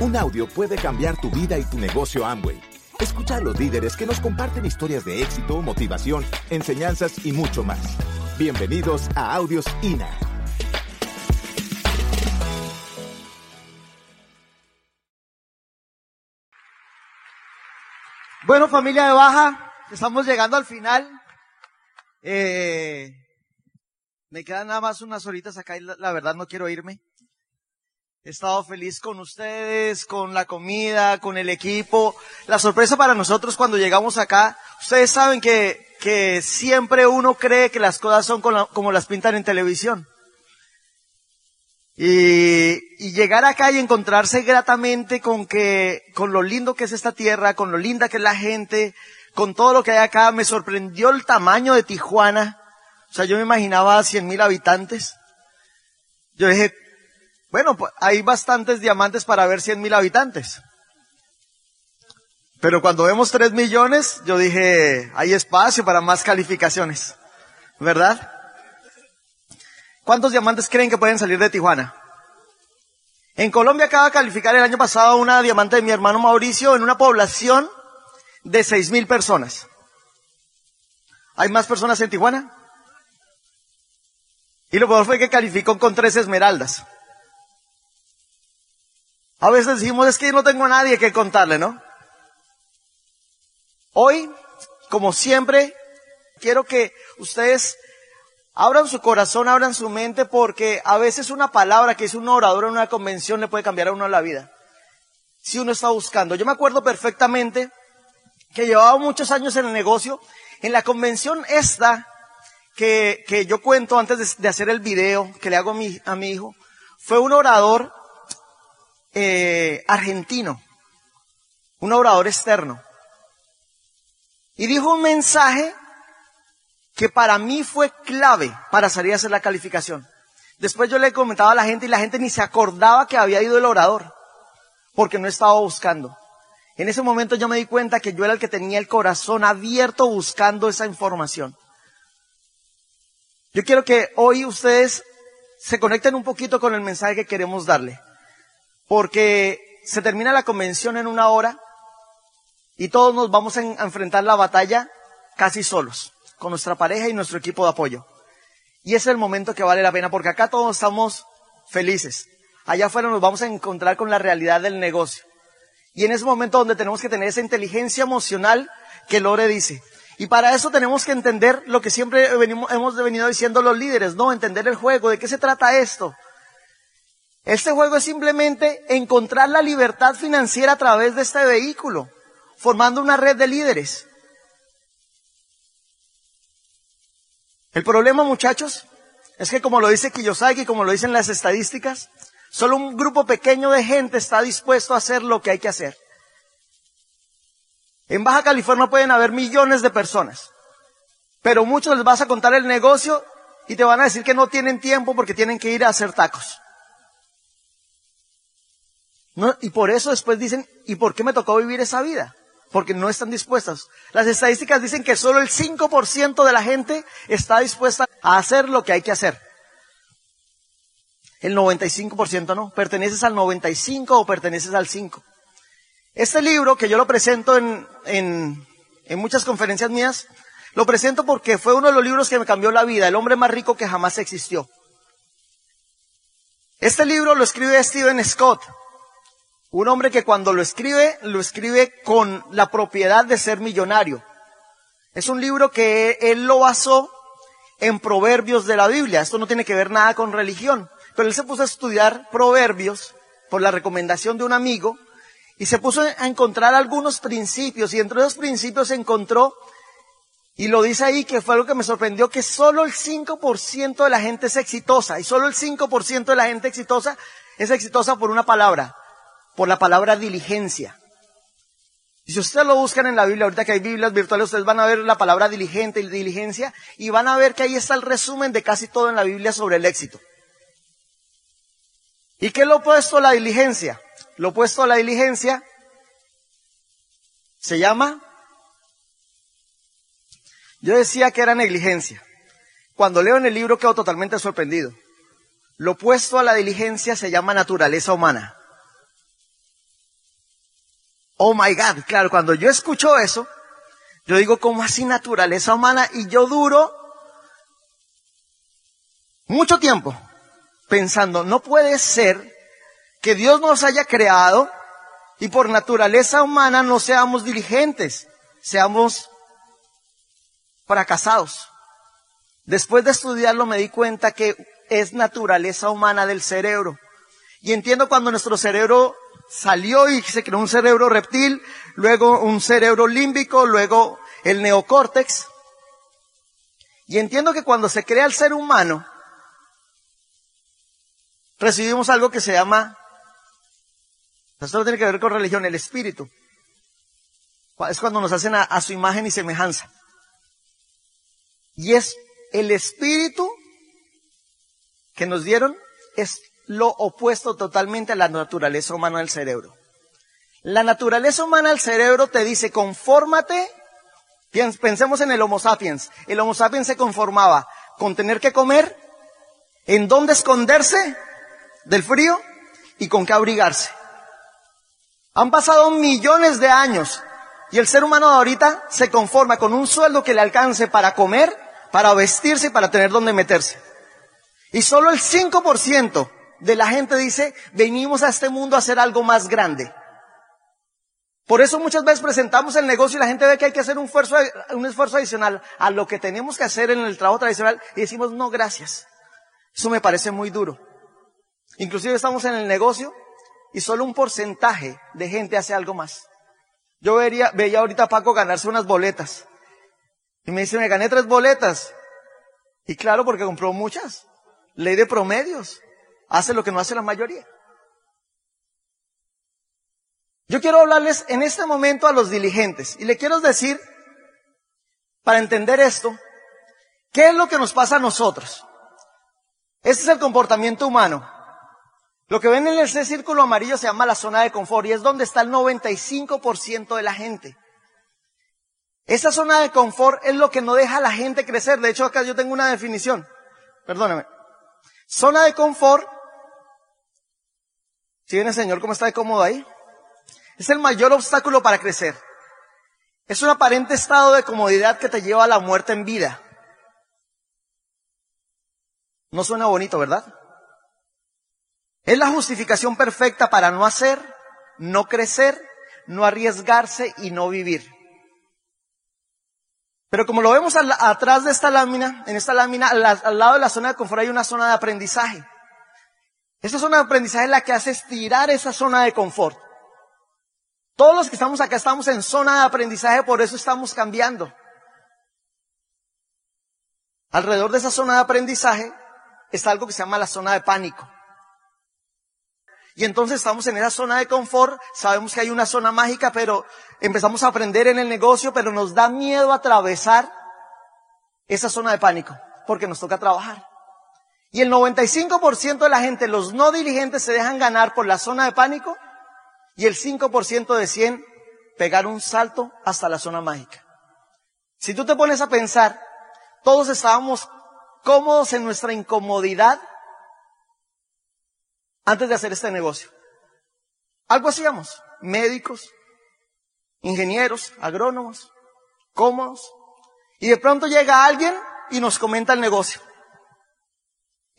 Un audio puede cambiar tu vida y tu negocio Amway. Escucha a los líderes que nos comparten historias de éxito, motivación, enseñanzas y mucho más. Bienvenidos a Audios INA. Bueno, familia de Baja, estamos llegando al final. Eh, me quedan nada más unas horitas acá y la, la verdad no quiero irme. He estado feliz con ustedes, con la comida, con el equipo. La sorpresa para nosotros cuando llegamos acá, ustedes saben que, que siempre uno cree que las cosas son como, las pintan en televisión. Y, y, llegar acá y encontrarse gratamente con que, con lo lindo que es esta tierra, con lo linda que es la gente, con todo lo que hay acá, me sorprendió el tamaño de Tijuana. O sea, yo me imaginaba cien mil habitantes. Yo dije, bueno, pues hay bastantes diamantes para ver cien mil habitantes. Pero cuando vemos tres millones, yo dije, hay espacio para más calificaciones. ¿Verdad? ¿Cuántos diamantes creen que pueden salir de Tijuana? En Colombia acaba de calificar el año pasado una diamante de mi hermano Mauricio en una población de seis mil personas. ¿Hay más personas en Tijuana? Y lo peor fue que calificó con tres esmeraldas. A veces decimos, es que no tengo a nadie que contarle, ¿no? Hoy, como siempre, quiero que ustedes Abran su corazón, abran su mente, porque a veces una palabra que es un orador en una convención le puede cambiar a uno la vida. Si uno está buscando. Yo me acuerdo perfectamente que llevaba muchos años en el negocio. En la convención esta, que, que yo cuento antes de, hacer el video que le hago a mi hijo, fue un orador eh, argentino, un orador externo. Y dijo un mensaje que para mí fue clave para salir a hacer la calificación. Después yo le comentaba a la gente y la gente ni se acordaba que había ido el orador, porque no estaba buscando. En ese momento yo me di cuenta que yo era el que tenía el corazón abierto buscando esa información. Yo quiero que hoy ustedes se conecten un poquito con el mensaje que queremos darle, porque se termina la convención en una hora y todos nos vamos a enfrentar la batalla casi solos con nuestra pareja y nuestro equipo de apoyo. Y es el momento que vale la pena porque acá todos estamos felices. Allá afuera nos vamos a encontrar con la realidad del negocio. Y en ese momento donde tenemos que tener esa inteligencia emocional que Lore dice. Y para eso tenemos que entender lo que siempre venimos, hemos venido diciendo los líderes, ¿no? Entender el juego. ¿De qué se trata esto? Este juego es simplemente encontrar la libertad financiera a través de este vehículo, formando una red de líderes. El problema, muchachos, es que como lo dice Kiyosaki, como lo dicen las estadísticas, solo un grupo pequeño de gente está dispuesto a hacer lo que hay que hacer. En Baja California pueden haber millones de personas, pero muchos les vas a contar el negocio y te van a decir que no tienen tiempo porque tienen que ir a hacer tacos. No, y por eso después dicen, ¿y por qué me tocó vivir esa vida? porque no están dispuestas. Las estadísticas dicen que solo el 5% de la gente está dispuesta a hacer lo que hay que hacer. El 95% no. ¿Perteneces al 95 o perteneces al 5? Este libro, que yo lo presento en, en, en muchas conferencias mías, lo presento porque fue uno de los libros que me cambió la vida, El hombre más rico que jamás existió. Este libro lo escribe Steven Scott, un hombre que cuando lo escribe, lo escribe con la propiedad de ser millonario. Es un libro que él lo basó en proverbios de la Biblia. Esto no tiene que ver nada con religión. Pero él se puso a estudiar proverbios por la recomendación de un amigo y se puso a encontrar algunos principios y entre esos principios encontró y lo dice ahí que fue algo que me sorprendió que solo el 5% de la gente es exitosa y solo el 5% de la gente exitosa es exitosa por una palabra, por la palabra diligencia. Y si ustedes lo buscan en la Biblia, ahorita que hay Biblias virtuales, ustedes van a ver la palabra diligente y diligencia y van a ver que ahí está el resumen de casi todo en la Biblia sobre el éxito. ¿Y qué es lo opuesto a la diligencia? Lo opuesto a la diligencia se llama, yo decía que era negligencia. Cuando leo en el libro quedo totalmente sorprendido. Lo opuesto a la diligencia se llama naturaleza humana. Oh my God, claro, cuando yo escucho eso, yo digo, ¿cómo así naturaleza humana? Y yo duro mucho tiempo pensando, no puede ser que Dios nos haya creado y por naturaleza humana no seamos diligentes, seamos fracasados. Después de estudiarlo me di cuenta que es naturaleza humana del cerebro. Y entiendo cuando nuestro cerebro salió y se creó un cerebro reptil, luego un cerebro límbico, luego el neocórtex. Y entiendo que cuando se crea el ser humano, recibimos algo que se llama, esto no tiene que ver con religión, el espíritu. Es cuando nos hacen a, a su imagen y semejanza. Y es el espíritu que nos dieron, es lo opuesto totalmente a la naturaleza humana del cerebro. La naturaleza humana del cerebro te dice, confórmate, pensemos en el Homo sapiens. El Homo sapiens se conformaba con tener que comer, en dónde esconderse del frío y con qué abrigarse. Han pasado millones de años y el ser humano de ahorita se conforma con un sueldo que le alcance para comer, para vestirse y para tener dónde meterse. Y solo el 5% de la gente dice, venimos a este mundo a hacer algo más grande. Por eso muchas veces presentamos el negocio y la gente ve que hay que hacer un esfuerzo, un esfuerzo adicional a lo que tenemos que hacer en el trabajo tradicional y decimos, no, gracias. Eso me parece muy duro. Inclusive estamos en el negocio y solo un porcentaje de gente hace algo más. Yo veía ahorita a Paco ganarse unas boletas. Y me dice, me gané tres boletas. Y claro, porque compró muchas. Ley de promedios hace lo que no hace la mayoría. Yo quiero hablarles en este momento a los diligentes y le quiero decir, para entender esto, ¿qué es lo que nos pasa a nosotros? Este es el comportamiento humano. Lo que ven en ese círculo amarillo se llama la zona de confort y es donde está el 95% de la gente. Esa zona de confort es lo que no deja a la gente crecer. De hecho, acá yo tengo una definición. Perdóname. Zona de confort ¿Sí ven el Señor cómo está de cómodo ahí? Es el mayor obstáculo para crecer. Es un aparente estado de comodidad que te lleva a la muerte en vida. No suena bonito, ¿verdad? Es la justificación perfecta para no hacer, no crecer, no arriesgarse y no vivir. Pero como lo vemos atrás de esta lámina, en esta lámina, al lado de la zona de confort hay una zona de aprendizaje. Esta zona de aprendizaje es la que hace estirar esa zona de confort. Todos los que estamos acá estamos en zona de aprendizaje, por eso estamos cambiando. Alrededor de esa zona de aprendizaje está algo que se llama la zona de pánico. Y entonces estamos en esa zona de confort, sabemos que hay una zona mágica, pero empezamos a aprender en el negocio, pero nos da miedo atravesar esa zona de pánico, porque nos toca trabajar. Y el 95% de la gente, los no diligentes, se dejan ganar por la zona de pánico y el 5% deciden pegar un salto hasta la zona mágica. Si tú te pones a pensar, todos estábamos cómodos en nuestra incomodidad antes de hacer este negocio. Algo hacíamos, médicos, ingenieros, agrónomos, cómodos. Y de pronto llega alguien y nos comenta el negocio.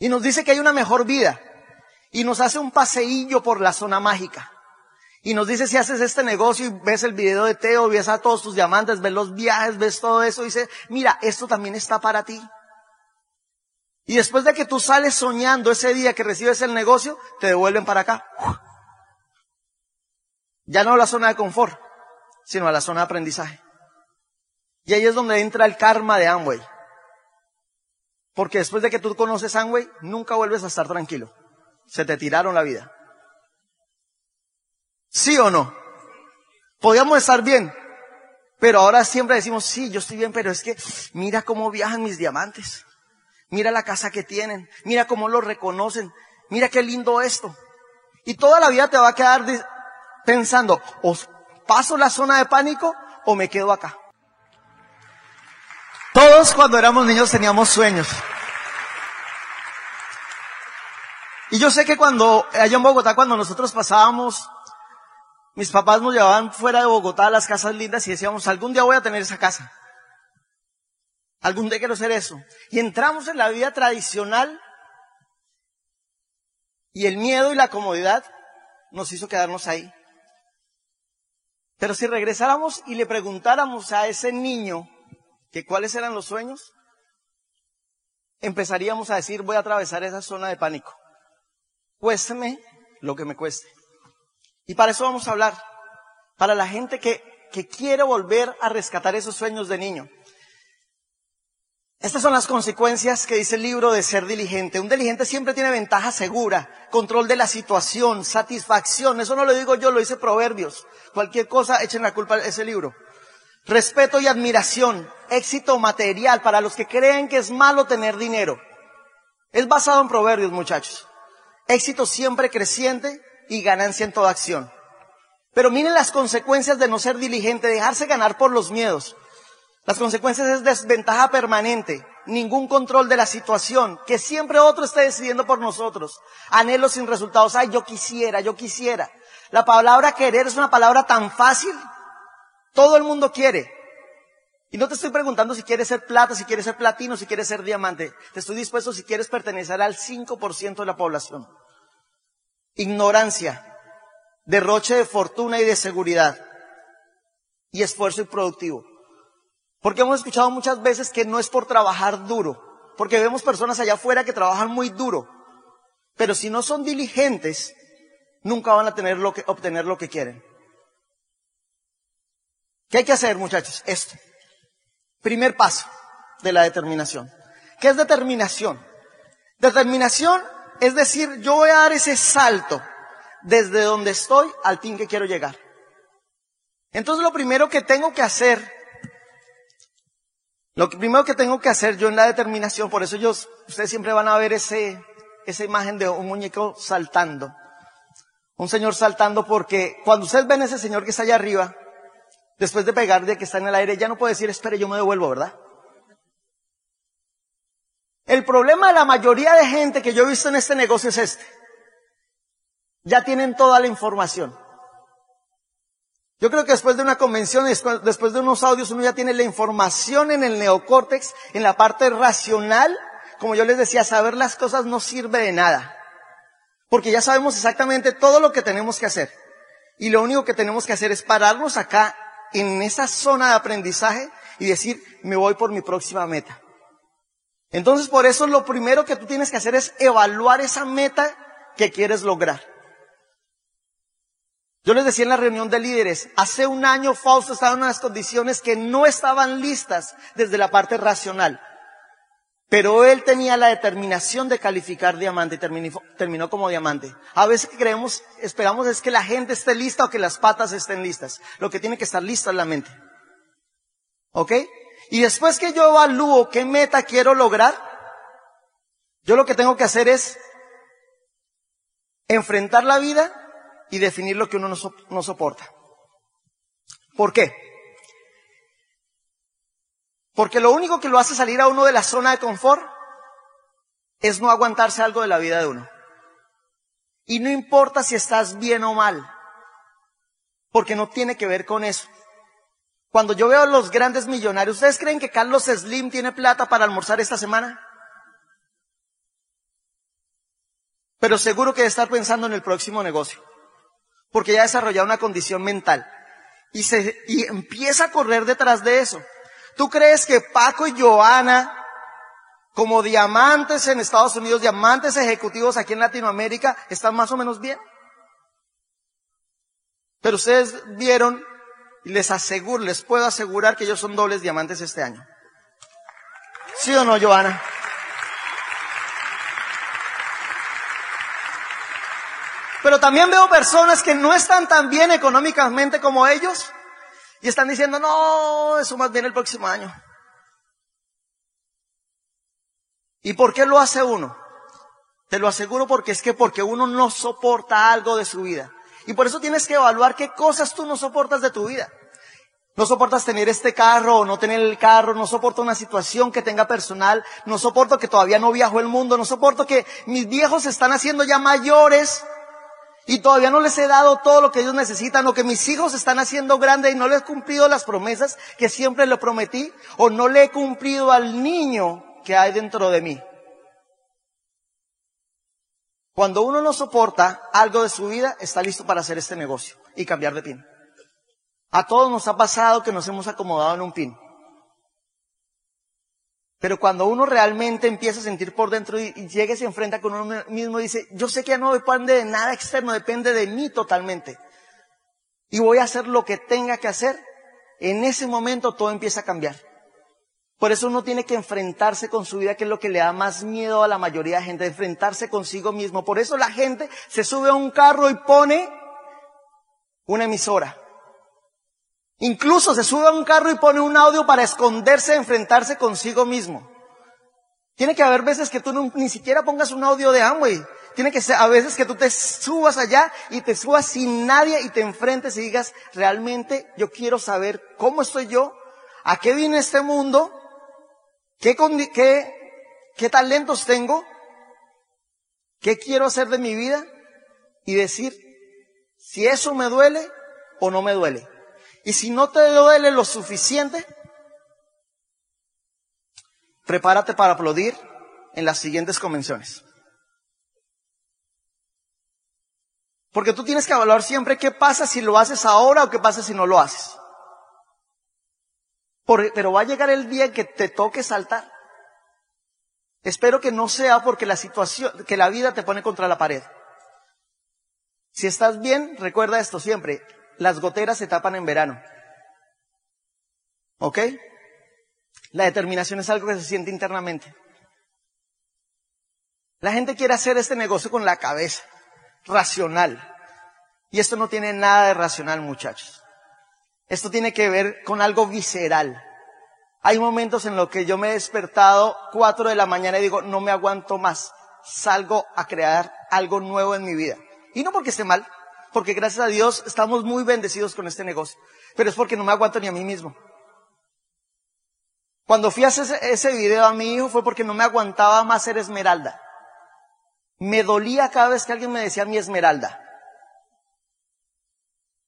Y nos dice que hay una mejor vida. Y nos hace un paseillo por la zona mágica. Y nos dice si haces este negocio y ves el video de Teo, ves a todos tus diamantes, ves los viajes, ves todo eso, dice, mira, esto también está para ti. Y después de que tú sales soñando ese día que recibes el negocio, te devuelven para acá. Ya no a la zona de confort, sino a la zona de aprendizaje. Y ahí es donde entra el karma de Amway. Porque después de que tú conoces Amway, nunca vuelves a estar tranquilo. Se te tiraron la vida. ¿Sí o no? Podíamos estar bien, pero ahora siempre decimos, sí, yo estoy bien, pero es que mira cómo viajan mis diamantes. Mira la casa que tienen. Mira cómo lo reconocen. Mira qué lindo esto. Y toda la vida te va a quedar pensando, o paso la zona de pánico o me quedo acá. Todos cuando éramos niños teníamos sueños. Y yo sé que cuando, allá en Bogotá, cuando nosotros pasábamos, Mis papás nos llevaban fuera de Bogotá a las casas lindas y decíamos, algún día voy a tener esa casa. Algún día quiero hacer eso. Y entramos en la vida tradicional y el miedo y la comodidad nos hizo quedarnos ahí. Pero si regresáramos y le preguntáramos a ese niño que cuáles eran los sueños, empezaríamos a decir, voy a atravesar esa zona de pánico. Cuésteme lo que me cueste. Y para eso vamos a hablar. Para la gente que, que quiere volver a rescatar esos sueños de niño. Estas son las consecuencias que dice el libro de ser diligente. Un diligente siempre tiene ventaja segura, control de la situación, satisfacción. Eso no lo digo yo, lo dice Proverbios. Cualquier cosa, echen la culpa a ese libro. Respeto y admiración, éxito material para los que creen que es malo tener dinero. Es basado en Proverbios, muchachos. Éxito siempre creciente y ganancia en toda acción. Pero miren las consecuencias de no ser diligente, dejarse ganar por los miedos. Las consecuencias es desventaja permanente, ningún control de la situación, que siempre otro esté decidiendo por nosotros, anhelos sin resultados, ay, yo quisiera, yo quisiera. La palabra querer es una palabra tan fácil, todo el mundo quiere. Y no te estoy preguntando si quieres ser plata, si quieres ser platino, si quieres ser diamante. Te estoy dispuesto si quieres pertenecer al 5% de la población. Ignorancia, derroche de fortuna y de seguridad, y esfuerzo improductivo. Porque hemos escuchado muchas veces que no es por trabajar duro, porque vemos personas allá afuera que trabajan muy duro, pero si no son diligentes, nunca van a tener lo que, obtener lo que quieren. ¿Qué hay que hacer, muchachos? Esto. Primer paso de la determinación. ¿Qué es determinación? Determinación es decir, yo voy a dar ese salto desde donde estoy al fin que quiero llegar. Entonces lo primero que tengo que hacer lo primero que tengo que hacer yo en la determinación, por eso ellos, ustedes siempre van a ver ese, esa imagen de un muñeco saltando. Un señor saltando porque cuando ustedes ven ese señor que está allá arriba, después de pegar de que está en el aire, ya no puede decir, espere, yo me devuelvo, ¿verdad? El problema de la mayoría de gente que yo he visto en este negocio es este. Ya tienen toda la información. Yo creo que después de una convención, después de unos audios, uno ya tiene la información en el neocórtex, en la parte racional. Como yo les decía, saber las cosas no sirve de nada. Porque ya sabemos exactamente todo lo que tenemos que hacer. Y lo único que tenemos que hacer es pararnos acá, en esa zona de aprendizaje, y decir, me voy por mi próxima meta. Entonces, por eso lo primero que tú tienes que hacer es evaluar esa meta que quieres lograr. Yo les decía en la reunión de líderes, hace un año Fausto estaba en unas condiciones que no estaban listas desde la parte racional. Pero él tenía la determinación de calificar diamante y terminó, como diamante. A veces creemos, esperamos es que la gente esté lista o que las patas estén listas. Lo que tiene que estar listo es la mente. ¿Ok? Y después que yo evalúo qué meta quiero lograr, yo lo que tengo que hacer es enfrentar la vida y definir lo que uno no, soporta. ¿Por qué? Porque lo único que lo hace salir a uno de la zona de confort es no aguantarse algo de la vida de uno. Y no importa si estás bien o mal, porque no tiene que ver con eso. Cuando yo veo a los grandes millonarios, ¿ustedes creen que Carlos Slim tiene plata para almorzar esta semana? Pero seguro que debe estar pensando en el próximo negocio porque ya ha desarrollado una condición mental. Y, se, y empieza a correr detrás de eso. ¿Tú crees que Paco y Joana, como diamantes en Estados Unidos, diamantes ejecutivos aquí en Latinoamérica, están más o menos bien? Pero ustedes vieron, y les aseguro, les puedo asegurar que ellos son dobles diamantes este año. ¿Sí o no, Joana? Pero también veo personas que no están tan bien económicamente como ellos y están diciendo, no, eso más bien el próximo año. ¿Y por qué lo hace uno? Te lo aseguro porque es que porque uno no soporta algo de su vida. Y por eso tienes que evaluar qué cosas tú no soportas de tu vida. No soportas tener este carro o no tener el carro, no soporto una situación que tenga personal, no soporto que todavía no viajo el mundo, no soporto que mis viejos se están haciendo ya mayores y todavía no les he dado todo lo que ellos necesitan, o que mis hijos están haciendo grandes y no les he cumplido las promesas que siempre le prometí, o no le he cumplido al niño que hay dentro de mí. Cuando uno no soporta algo de su vida, está listo para hacer este negocio y cambiar de pin. A todos nos ha pasado que nos hemos acomodado en un pin. Pero cuando uno realmente empieza a sentir por dentro y, llega y se enfrenta con uno mismo y dice, yo sé que no depende de nada externo, depende de mí totalmente. Y voy a hacer lo que tenga que hacer, en ese momento todo empieza a cambiar. Por eso uno tiene que enfrentarse con su vida, que es lo que le da más miedo a la mayoría de gente, enfrentarse consigo mismo. Por eso la gente se sube a un carro y pone una emisora. Incluso se sube a un carro y pone un audio para esconderse, enfrentarse consigo mismo. Tiene que haber veces que tú ni siquiera pongas un audio de Amway. Tiene que ser a veces que tú te subas allá y te subas sin nadie y te enfrentes y digas, realmente yo quiero saber cómo estoy yo, a qué vine este mundo, qué, qué talentos tengo, qué quiero hacer de mi vida y decir si eso me duele o no me duele. Y si no te duele lo suficiente, prepárate para aplaudir en las siguientes convenciones. Porque tú tienes que evaluar siempre qué pasa si lo haces ahora o qué pasa si no lo haces. pero va a llegar el día en que te toque saltar. Espero que no sea porque la situación, que la vida te pone contra la pared. Si estás bien, recuerda esto siempre las goteras se tapan en verano. ¿Ok? La determinación es algo que se siente internamente. La gente quiere hacer este negocio con la cabeza, racional. Y esto no tiene nada de racional, muchachos. Esto tiene que ver con algo visceral. Hay momentos en los que yo me he despertado cuatro de la mañana y digo, no me aguanto más. Salgo a crear algo nuevo en mi vida. Y no porque esté mal, porque gracias a Dios estamos muy bendecidos con este negocio. Pero es porque no me aguanto ni a mí mismo. Cuando fui a hacer ese video a mi hijo fue porque no me aguantaba más ser esmeralda. Me dolía cada vez que alguien me decía mi esmeralda.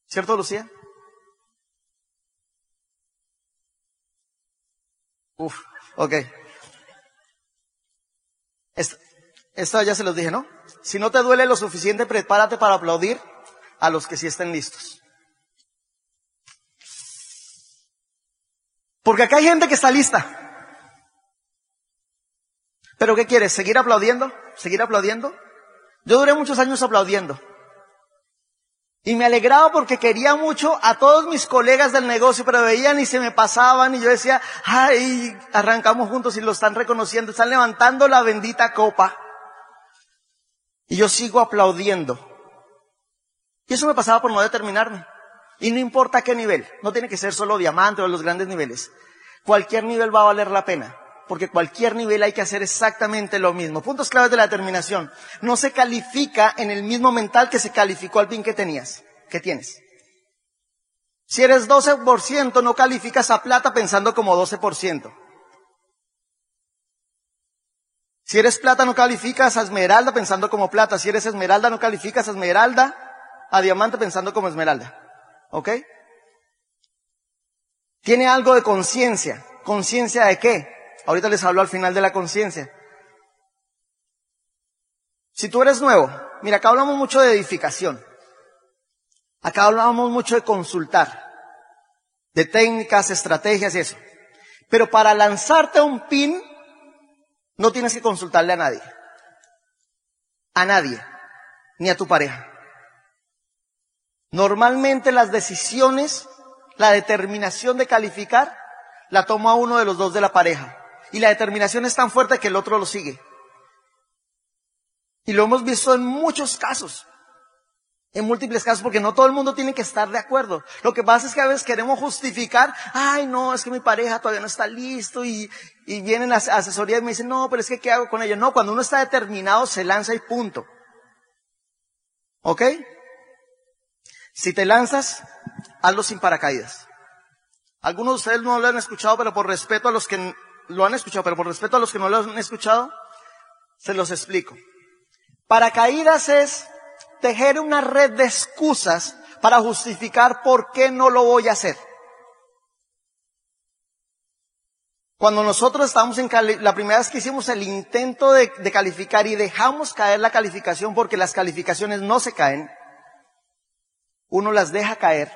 ¿Cierto, Lucía? Uf, ok. Esto, ya se los dije, ¿no? Si no te duele lo suficiente, prepárate para aplaudir a los que sí estén listos. Porque acá hay gente que está lista. Pero ¿qué quieres? ¿Seguir aplaudiendo? ¿Seguir aplaudiendo? Yo duré muchos años aplaudiendo. Y me alegraba porque quería mucho a todos mis colegas del negocio, pero veían y se me pasaban y yo decía, ay, arrancamos juntos y lo están reconociendo, están levantando la bendita copa. Y yo sigo aplaudiendo. Y eso me pasaba por no determinarme. Y no importa qué nivel, no tiene que ser solo diamante o los grandes niveles. Cualquier nivel va a valer la pena, porque cualquier nivel hay que hacer exactamente lo mismo. Puntos claves de la determinación. No se califica en el mismo mental que se calificó al pin que tenías, que tienes. Si eres 12%, no calificas a plata pensando como 12%. Si eres plata, no calificas a esmeralda pensando como plata. Si eres esmeralda, no calificas a esmeralda a diamante pensando como esmeralda. ¿Ok? Tiene algo de conciencia. ¿Conciencia de qué? Ahorita les hablo al final de la conciencia. Si tú eres nuevo, mira, acá hablamos mucho de edificación. Acá hablamos mucho de consultar, de técnicas, estrategias y eso. Pero para lanzarte a un pin, no tienes que consultarle a nadie. A nadie. Ni a tu pareja. Normalmente las decisiones, la determinación de calificar, la toma uno de los dos de la pareja. Y la determinación es tan fuerte que el otro lo sigue. Y lo hemos visto en muchos casos. En múltiples casos, porque no todo el mundo tiene que estar de acuerdo. Lo que pasa es que a veces queremos justificar, ay no, es que mi pareja todavía no está listo y, y vienen a asesoría y me dicen, no, pero es que ¿qué hago con ella? No, cuando uno está determinado se lanza y punto. ¿Ok? Si te lanzas, hazlo sin paracaídas. Algunos de ustedes no lo han escuchado, pero por respeto a los que lo han escuchado, pero por respeto a los que no lo han escuchado, se los explico. Paracaídas es tejer una red de excusas para justificar por qué no lo voy a hacer. Cuando nosotros estábamos en la primera vez que hicimos el intento de, calificar y dejamos caer la calificación porque las calificaciones no se caen, uno las deja caer.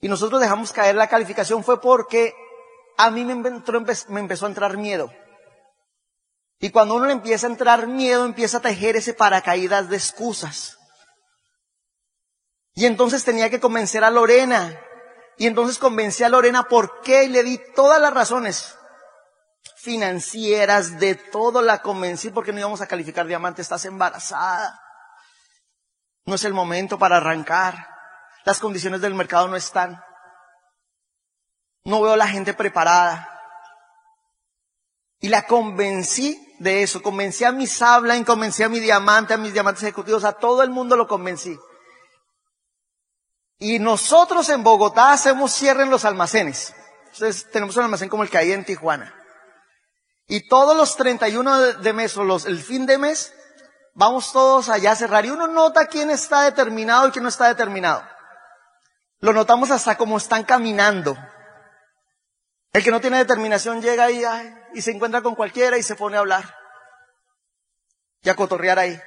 Y nosotros dejamos caer la calificación fue porque a mí me, me empezó a entrar miedo. Y cuando uno le empieza a entrar miedo, empieza a tejer ese paracaídas de excusas. Y entonces tenía que convencer a Lorena y entonces convencí a Lorena por qué y le di todas las razones financieras, de todo la convencí porque no íbamos a calificar diamante, estás embarazada. No es el momento para arrancar. Las condiciones del mercado no están. No veo a la gente preparada. Y la convencí de eso. Convencí a mi sabla, convencí a mi diamante, a mis diamantes ejecutivos, a todo el mundo lo convencí. Y nosotros en Bogotá hacemos cierre en los almacenes. Entonces tenemos un almacén como el que hay en Tijuana. Y todos los 31 de mes o los, el fin de mes, vamos todos allá a cerrar. Y uno nota quién está determinado y quién no está determinado. Lo notamos hasta cómo están caminando. El que no tiene determinación llega y, y se encuentra con cualquiera y se pone a hablar. Y a cotorrear ahí.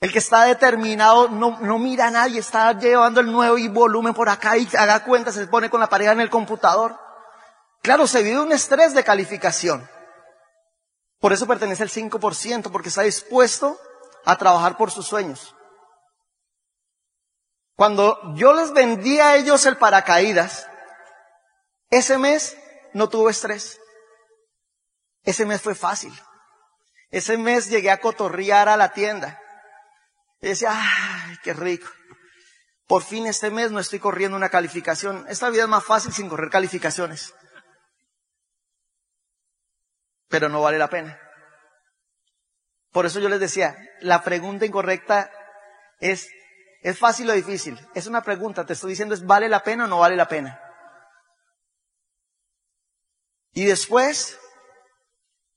El que está determinado no, no mira a nadie, está llevando el nuevo volumen por acá y haga cuenta, se pone con la pareja en el computador. Claro, se vive un estrés de calificación. Por eso pertenece al 5%, porque está dispuesto a trabajar por sus sueños. Cuando yo les vendí a ellos el paracaídas, ese mes no tuve estrés. Ese mes fue fácil. Ese mes llegué a cotorrear a la tienda. Y decía, ay, qué rico. Por fin este mes no estoy corriendo una calificación. Esta vida es más fácil sin correr calificaciones. Pero no vale la pena. Por eso yo les decía, la pregunta incorrecta es, ¿es fácil o difícil? Es una pregunta, te estoy diciendo, ¿es vale la pena o no vale la pena? Y después,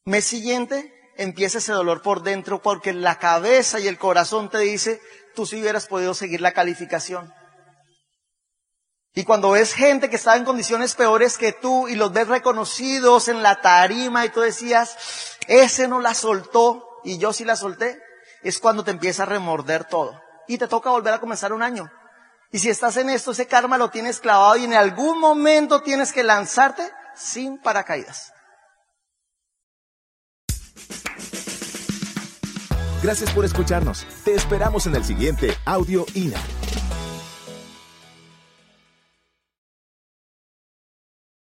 mes siguiente, empieza ese dolor por dentro porque la cabeza y el corazón te dice, tú si hubieras podido seguir la calificación. Y cuando ves gente que estaba en condiciones peores que tú y los ves reconocidos en la tarima y tú decías, ese no la soltó y yo sí la solté, es cuando te empieza a remorder todo. Y te toca volver a comenzar un año. Y si estás en esto, ese karma lo tienes clavado y en algún momento tienes que lanzarte sin paracaídas. Gracias por escucharnos. Te esperamos en el siguiente Audio INA.